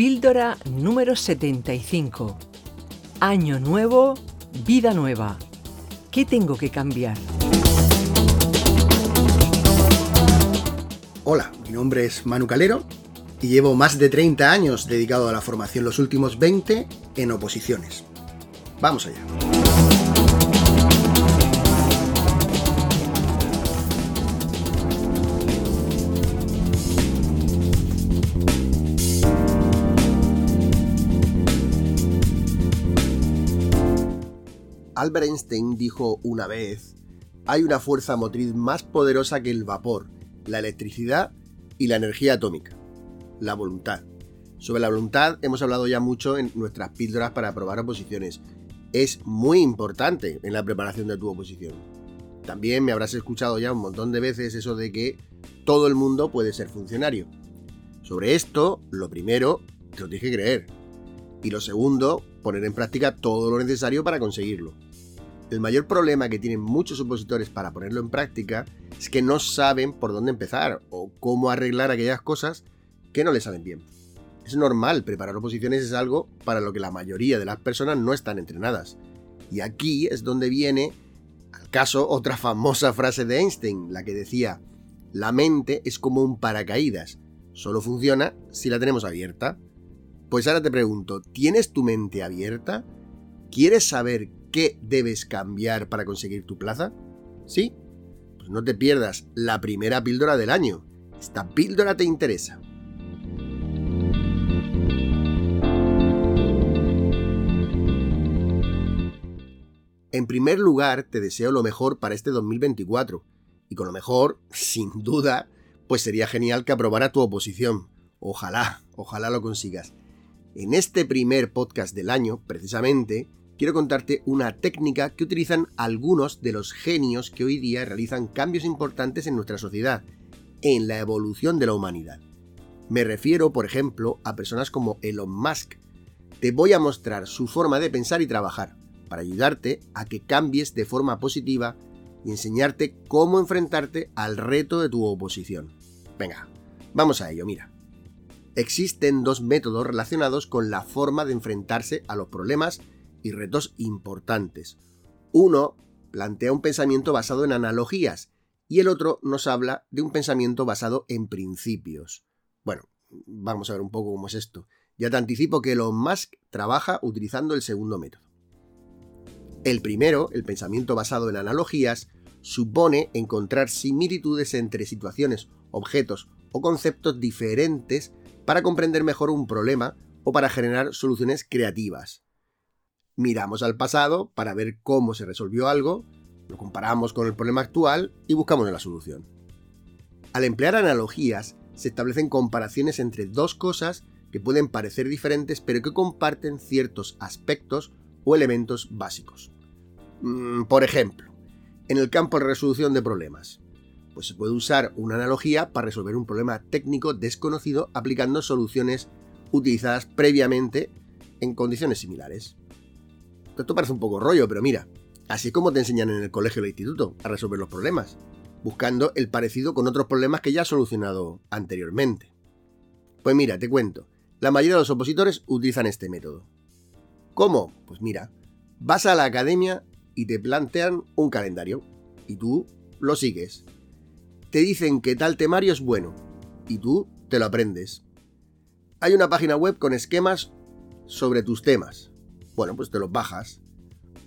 Píldora número 75. Año nuevo, vida nueva. ¿Qué tengo que cambiar? Hola, mi nombre es Manu Calero y llevo más de 30 años dedicado a la formación, los últimos 20 en oposiciones. Vamos allá. Albert Einstein dijo una vez, hay una fuerza motriz más poderosa que el vapor, la electricidad y la energía atómica, la voluntad. Sobre la voluntad hemos hablado ya mucho en nuestras píldoras para aprobar oposiciones. Es muy importante en la preparación de tu oposición. También me habrás escuchado ya un montón de veces eso de que todo el mundo puede ser funcionario. Sobre esto, lo primero, te lo tienes que creer. Y lo segundo, poner en práctica todo lo necesario para conseguirlo. El mayor problema que tienen muchos opositores para ponerlo en práctica es que no saben por dónde empezar o cómo arreglar aquellas cosas que no les salen bien. Es normal, preparar oposiciones es algo para lo que la mayoría de las personas no están entrenadas. Y aquí es donde viene al caso otra famosa frase de Einstein, la que decía, la mente es como un paracaídas, solo funciona si la tenemos abierta. Pues ahora te pregunto, ¿tienes tu mente abierta? ¿Quieres saber qué debes cambiar para conseguir tu plaza? ¿Sí? Pues no te pierdas la primera píldora del año. Esta píldora te interesa. En primer lugar, te deseo lo mejor para este 2024. Y con lo mejor, sin duda, pues sería genial que aprobara tu oposición. Ojalá, ojalá lo consigas. En este primer podcast del año, precisamente, quiero contarte una técnica que utilizan algunos de los genios que hoy día realizan cambios importantes en nuestra sociedad, en la evolución de la humanidad. Me refiero, por ejemplo, a personas como Elon Musk. Te voy a mostrar su forma de pensar y trabajar, para ayudarte a que cambies de forma positiva y enseñarte cómo enfrentarte al reto de tu oposición. Venga, vamos a ello, mira. Existen dos métodos relacionados con la forma de enfrentarse a los problemas y retos importantes. Uno plantea un pensamiento basado en analogías y el otro nos habla de un pensamiento basado en principios. Bueno, vamos a ver un poco cómo es esto. Ya te anticipo que Elon Musk trabaja utilizando el segundo método. El primero, el pensamiento basado en analogías, supone encontrar similitudes entre situaciones, objetos o conceptos diferentes para comprender mejor un problema o para generar soluciones creativas miramos al pasado para ver cómo se resolvió algo, lo comparamos con el problema actual y buscamos la solución. Al emplear analogías, se establecen comparaciones entre dos cosas que pueden parecer diferentes pero que comparten ciertos aspectos o elementos básicos. Mm, por ejemplo, en el campo de resolución de problemas, pues se puede usar una analogía para resolver un problema técnico desconocido aplicando soluciones utilizadas previamente en condiciones similares. Esto parece un poco rollo, pero mira, así es como te enseñan en el colegio o el instituto a resolver los problemas, buscando el parecido con otros problemas que ya has solucionado anteriormente. Pues mira, te cuento, la mayoría de los opositores utilizan este método. ¿Cómo? Pues mira, vas a la academia y te plantean un calendario, y tú lo sigues. Te dicen que tal temario es bueno, y tú te lo aprendes. Hay una página web con esquemas sobre tus temas, bueno, pues te los bajas.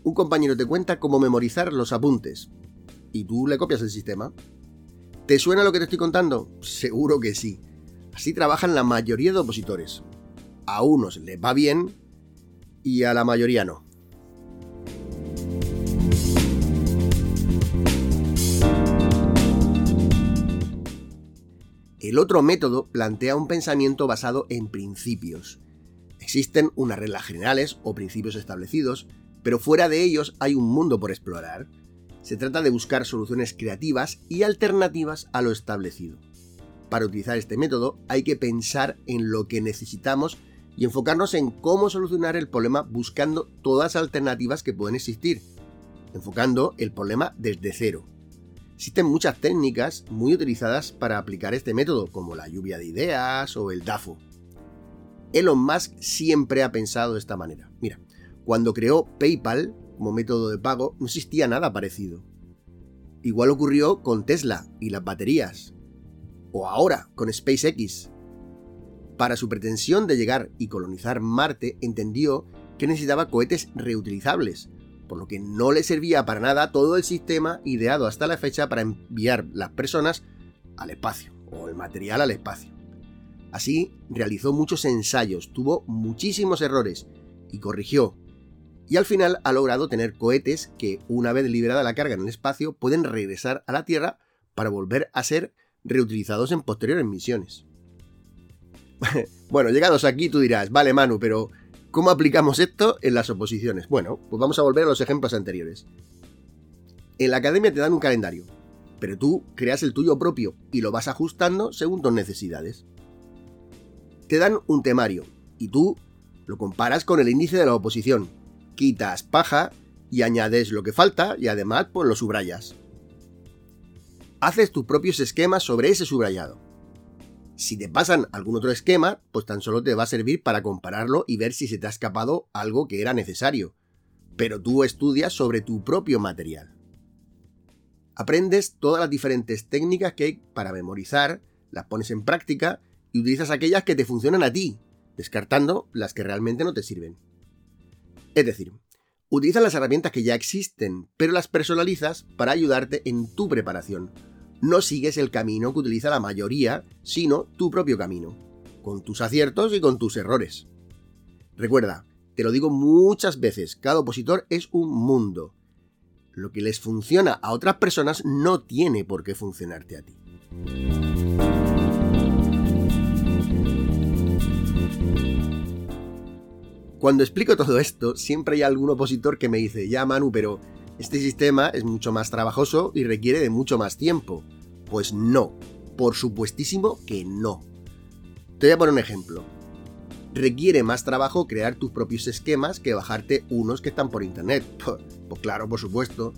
Un compañero te cuenta cómo memorizar los apuntes. Y tú le copias el sistema. ¿Te suena lo que te estoy contando? Seguro que sí. Así trabajan la mayoría de opositores. A unos les va bien y a la mayoría no. El otro método plantea un pensamiento basado en principios. Existen unas reglas generales o principios establecidos, pero fuera de ellos hay un mundo por explorar. Se trata de buscar soluciones creativas y alternativas a lo establecido. Para utilizar este método hay que pensar en lo que necesitamos y enfocarnos en cómo solucionar el problema buscando todas las alternativas que pueden existir, enfocando el problema desde cero. Existen muchas técnicas muy utilizadas para aplicar este método, como la lluvia de ideas o el DAFO. Elon Musk siempre ha pensado de esta manera. Mira, cuando creó PayPal como método de pago, no existía nada parecido. Igual ocurrió con Tesla y las baterías. O ahora con SpaceX, para su pretensión de llegar y colonizar Marte, entendió que necesitaba cohetes reutilizables, por lo que no le servía para nada todo el sistema ideado hasta la fecha para enviar las personas al espacio, o el material al espacio. Así, realizó muchos ensayos, tuvo muchísimos errores y corrigió. Y al final ha logrado tener cohetes que, una vez liberada la carga en el espacio, pueden regresar a la Tierra para volver a ser reutilizados en posteriores misiones. bueno, llegados aquí tú dirás, vale Manu, pero ¿cómo aplicamos esto en las oposiciones? Bueno, pues vamos a volver a los ejemplos anteriores. En la academia te dan un calendario, pero tú creas el tuyo propio y lo vas ajustando según tus necesidades. Te dan un temario y tú lo comparas con el índice de la oposición, quitas paja y añades lo que falta y además pues lo subrayas. Haces tus propios esquemas sobre ese subrayado si te pasan algún otro esquema, pues tan solo te va a servir para compararlo y ver si se te ha escapado algo que era necesario. Pero tú estudias sobre tu propio material. Aprendes todas las diferentes técnicas que hay para memorizar, las pones en práctica y utilizas aquellas que te funcionan a ti, descartando las que realmente no te sirven. Es decir, utilizas las herramientas que ya existen, pero las personalizas para ayudarte en tu preparación, no sigues el camino que utiliza la mayoría, sino tu propio camino, con tus aciertos y con tus errores. Recuerda, te lo digo muchas veces, cada opositor es un mundo. Lo que les funciona a otras personas no tiene por qué funcionarte a ti. Cuando explico todo esto, siempre hay algún opositor que me dice, ya Manu, pero este sistema es mucho más trabajoso y requiere de mucho más tiempo. Pues no, por supuestísimo que no. Te voy a poner un ejemplo. Requiere más trabajo crear tus propios esquemas que bajarte unos que están por internet. Pues, claro, por supuesto.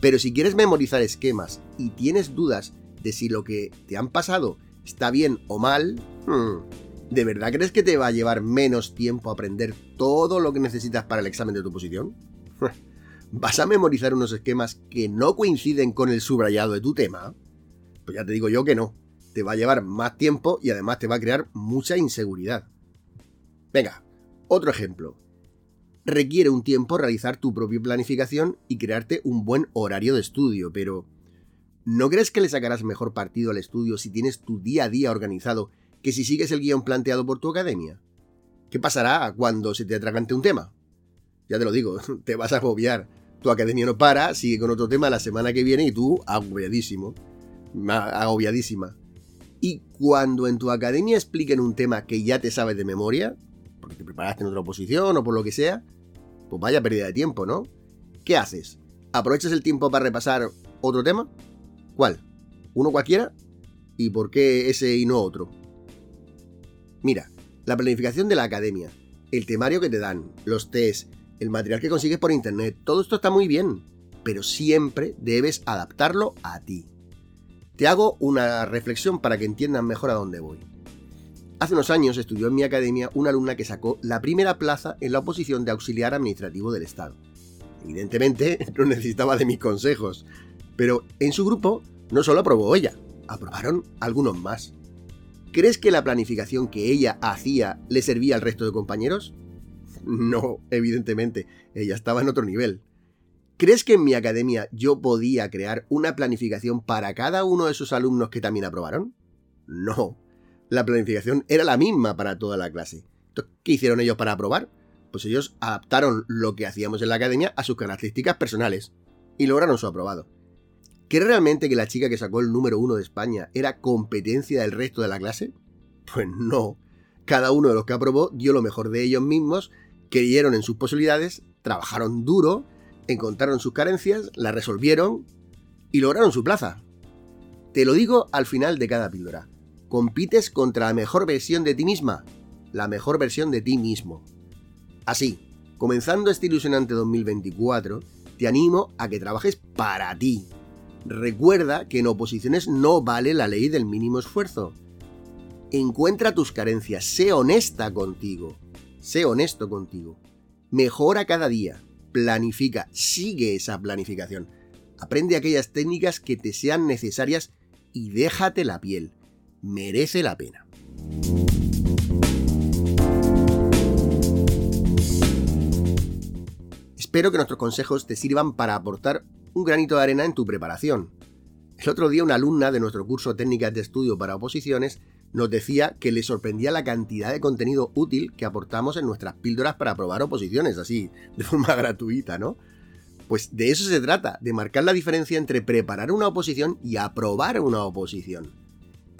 Pero si quieres memorizar esquemas y tienes dudas de si lo que te han pasado está bien o mal, hmm, ¿de verdad crees que te va a llevar menos tiempo aprender todo lo que necesitas para el examen de tu posición? ¿Vas a memorizar unos esquemas que no coinciden con el subrayado de tu tema? Pues ya te digo yo que no. Te va a llevar más tiempo y además te va a crear mucha inseguridad. Venga, otro ejemplo. Requiere un tiempo realizar tu propia planificación y crearte un buen horario de estudio, pero ¿no crees que le sacarás mejor partido al estudio si tienes tu día a día organizado que si sigues el guion planteado por tu academia? ¿Qué pasará cuando se te atragante un tema? Ya te lo digo, te vas a agobiar. Tu academia no para, sigue con otro tema la semana que viene y tú agobiadísimo agobiadísima. Y cuando en tu academia expliquen un tema que ya te sabes de memoria, porque te preparaste en otra oposición o por lo que sea, pues vaya pérdida de tiempo, ¿no? ¿Qué haces? ¿Aprovechas el tiempo para repasar otro tema? ¿Cuál? ¿Uno cualquiera? ¿Y por qué ese y no otro? Mira, la planificación de la academia, el temario que te dan, los test, el material que consigues por internet, todo esto está muy bien, pero siempre debes adaptarlo a ti. Te hago una reflexión para que entiendan mejor a dónde voy. Hace unos años estudió en mi academia una alumna que sacó la primera plaza en la oposición de auxiliar administrativo del Estado. Evidentemente no necesitaba de mis consejos, pero en su grupo no solo aprobó ella, aprobaron algunos más. ¿Crees que la planificación que ella hacía le servía al resto de compañeros? No, evidentemente, ella estaba en otro nivel. ¿Crees que en mi academia yo podía crear una planificación para cada uno de esos alumnos que también aprobaron? No. La planificación era la misma para toda la clase. ¿Qué hicieron ellos para aprobar? Pues ellos adaptaron lo que hacíamos en la academia a sus características personales y lograron su aprobado. ¿Cree realmente que la chica que sacó el número uno de España era competencia del resto de la clase? Pues no. Cada uno de los que aprobó dio lo mejor de ellos mismos, creyeron en sus posibilidades, trabajaron duro, encontraron sus carencias, las resolvieron y lograron su plaza. Te lo digo al final de cada píldora. Compites contra la mejor versión de ti misma, la mejor versión de ti mismo. Así, comenzando este ilusionante 2024, te animo a que trabajes para ti. Recuerda que en oposiciones no vale la ley del mínimo esfuerzo. Encuentra tus carencias, sé honesta contigo, sé honesto contigo. Mejora cada día, planifica, sigue esa planificación. Aprende aquellas técnicas que te sean necesarias y déjate la piel. Merece la pena. Espero que nuestros consejos te sirvan para aportar un granito de arena en tu preparación. El otro día una alumna de nuestro curso Técnicas de Estudio para Oposiciones nos decía que le sorprendía la cantidad de contenido útil que aportamos en nuestras píldoras para aprobar oposiciones, así, de forma gratuita, ¿no? Pues de eso se trata, de marcar la diferencia entre preparar una oposición y aprobar una oposición.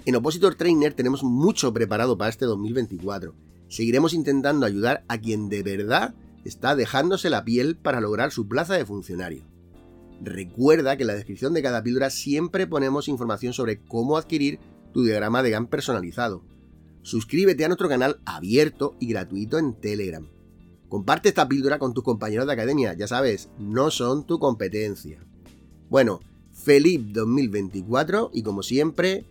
En Opositor Trainer tenemos mucho preparado para este 2024. Seguiremos intentando ayudar a quien de verdad está dejándose la piel para lograr su plaza de funcionario. Recuerda que en la descripción de cada píldora siempre ponemos información sobre cómo adquirir tu diagrama de GAN personalizado. Suscríbete a nuestro canal abierto y gratuito en Telegram. Comparte esta píldora con tus compañeros de academia, ya sabes, no son tu competencia. Bueno, feliz 2024 y como siempre,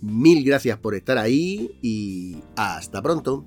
mil gracias por estar ahí y hasta pronto.